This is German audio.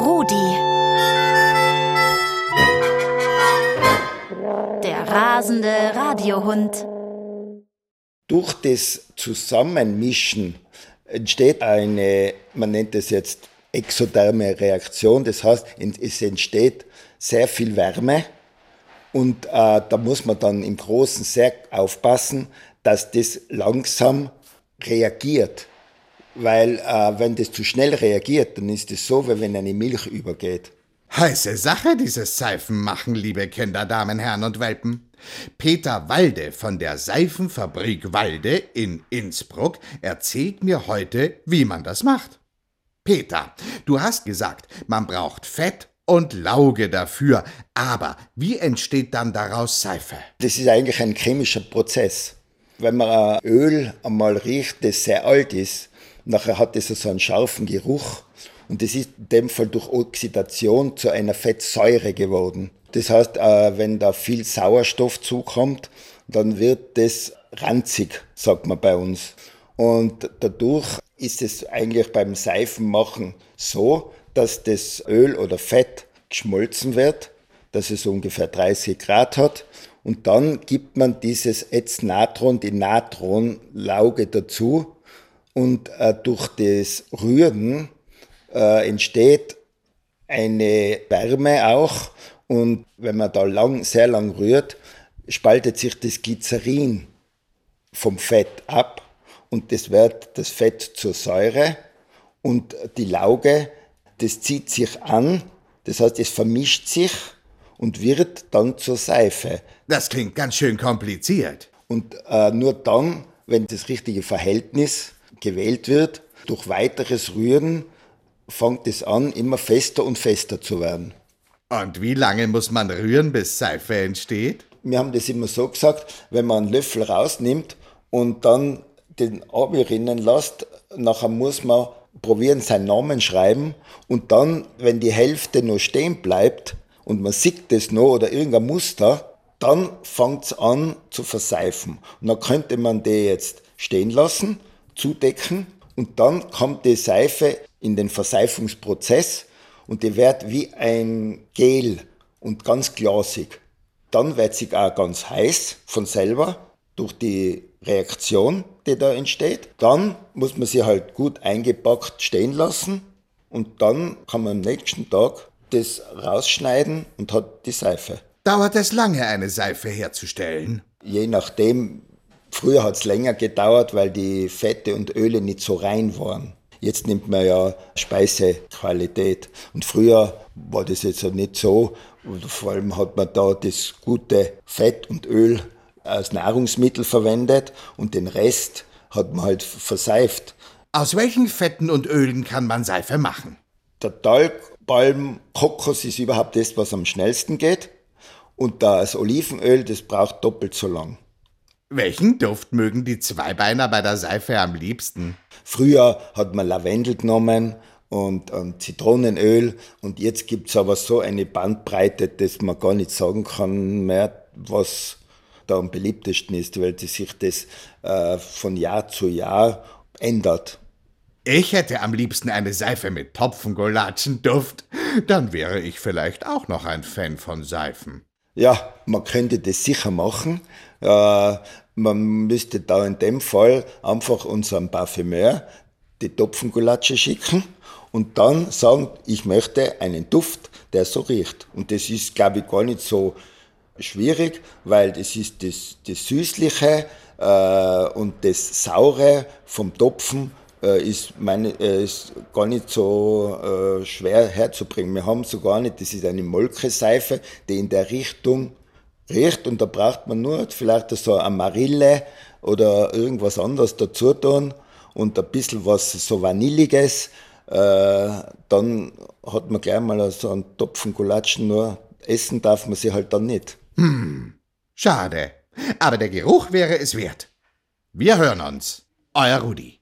Rudi. Der rasende Radiohund. Durch das Zusammenmischen entsteht eine, man nennt es jetzt exotherme Reaktion, das heißt, es entsteht sehr viel Wärme und äh, da muss man dann im Großen sehr aufpassen, dass das langsam reagiert. Weil äh, wenn das zu schnell reagiert, dann ist es so, wie wenn eine Milch übergeht. Heiße Sache, dieses Seifenmachen, liebe Kinder, Damen, Herren und Welpen. Peter Walde von der Seifenfabrik Walde in Innsbruck erzählt mir heute, wie man das macht. Peter, du hast gesagt, man braucht Fett und Lauge dafür. Aber wie entsteht dann daraus Seife? Das ist eigentlich ein chemischer Prozess. Wenn man ein Öl einmal riecht, das sehr alt ist, nachher hat es so einen scharfen Geruch und das ist in dem Fall durch Oxidation zu einer Fettsäure geworden. Das heißt, äh, wenn da viel Sauerstoff zukommt, dann wird das ranzig, sagt man bei uns. Und dadurch ist es eigentlich beim Seifenmachen so, dass das Öl oder Fett geschmolzen wird, dass es ungefähr 30 Grad hat. Und dann gibt man dieses Ätznatron, die Natronlauge dazu. Und äh, durch das Rühren äh, entsteht eine Wärme auch. Und wenn man da lang, sehr lang rührt, spaltet sich das Glycerin vom Fett ab und das wird das Fett zur Säure und die Lauge das zieht sich an, das heißt, es vermischt sich und wird dann zur Seife. Das klingt ganz schön kompliziert. Und äh, nur dann, wenn das richtige Verhältnis gewählt wird, durch weiteres Rühren fängt es an, immer fester und fester zu werden. Und wie lange muss man rühren, bis Seife entsteht? Wir haben das immer so gesagt, wenn man einen Löffel rausnimmt und dann den abrinnen lässt, nachher muss man probieren, seinen Namen schreiben und dann, wenn die Hälfte nur stehen bleibt und man sieht das noch oder irgendein Muster, dann fängt es an zu verseifen. Und dann könnte man die jetzt stehen lassen, zudecken und dann kommt die Seife in den Verseifungsprozess und die wird wie ein Gel und ganz glasig. Dann wird sie auch ganz heiß von selber durch die Reaktion, die da entsteht. Dann muss man sie halt gut eingepackt stehen lassen und dann kann man am nächsten Tag das rausschneiden und hat die Seife. Dauert es lange, eine Seife herzustellen? Je nachdem. Früher hat es länger gedauert, weil die Fette und Öle nicht so rein waren. Jetzt nimmt man ja Speisequalität. Und früher war das jetzt nicht so. Vor allem hat man da das gute Fett und Öl als Nahrungsmittel verwendet und den Rest hat man halt verseift. Aus welchen Fetten und Ölen kann man Seife machen? Der Talg, Palm, Kokos ist überhaupt das, was am schnellsten geht. Und das Olivenöl, das braucht doppelt so lang. Welchen Duft mögen die Zweibeiner bei der Seife am liebsten? Früher hat man Lavendel genommen und, und Zitronenöl und jetzt gibt es aber so eine Bandbreite, dass man gar nicht sagen kann mehr, was da am beliebtesten ist, weil sich das äh, von Jahr zu Jahr ändert. Ich hätte am liebsten eine Seife mit Topfengolatschenduft. Dann wäre ich vielleicht auch noch ein Fan von Seifen. Ja, man könnte das sicher machen. Äh, man müsste da in dem Fall einfach unserem Parfümeur die Topfengulatsche schicken und dann sagen, ich möchte einen Duft, der so riecht. Und das ist, glaube ich, gar nicht so schwierig, weil das ist das, das Süßliche äh, und das Saure vom Topfen äh, ist, meine, äh, ist gar nicht so äh, schwer herzubringen. Wir haben sogar nicht, das ist eine Molkeseife, die in der Richtung riecht und da braucht man nur vielleicht so eine Marille oder irgendwas anderes dazu tun und ein bisschen was so Vanilliges, äh, dann hat man gleich mal so einen Topfen Gulatschen, nur essen darf man sie halt dann nicht. Hm, schade. Aber der Geruch wäre es wert. Wir hören uns. Euer Rudi.